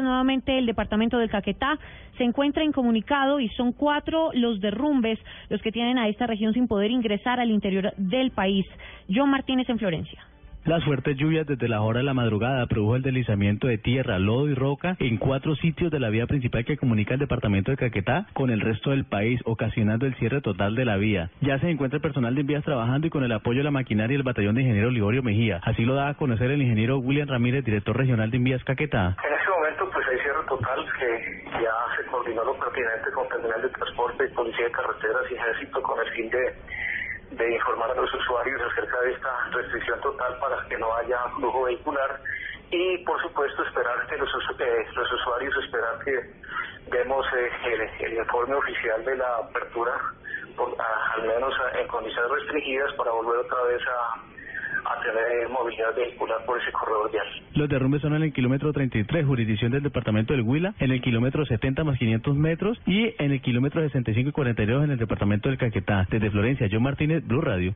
Nuevamente el departamento del Caquetá se encuentra incomunicado y son cuatro los derrumbes los que tienen a esta región sin poder ingresar al interior del país. John Martínez en Florencia. Las fuertes lluvias desde la hora de la madrugada produjo el deslizamiento de tierra, lodo y roca en cuatro sitios de la vía principal que comunica el departamento de Caquetá con el resto del país, ocasionando el cierre total de la vía. Ya se encuentra el personal de vías trabajando y con el apoyo de la maquinaria y el batallón de ingeniero Liborio Mejía. Así lo da a conocer el ingeniero William Ramírez, director regional de vías Caquetá. Total que ya se coordinó lo pertinente con Terminal de Transporte, Policía de Carreteras y Ejército con el fin de de informar a los usuarios acerca de esta restricción total para que no haya flujo vehicular y por supuesto esperar que los, eh, los usuarios esperar que demos eh, el, informe oficial de la apertura por, al menos en condiciones restringidas para volver otra vez a a tener movilidad vehicular por ese corredor vial. Los derrumbes son en el kilómetro 33, jurisdicción del departamento del Huila, en el kilómetro 70 más 500 metros y en el kilómetro 65 y 42 en el departamento del Caquetá. Desde Florencia, John Martínez, Blue Radio.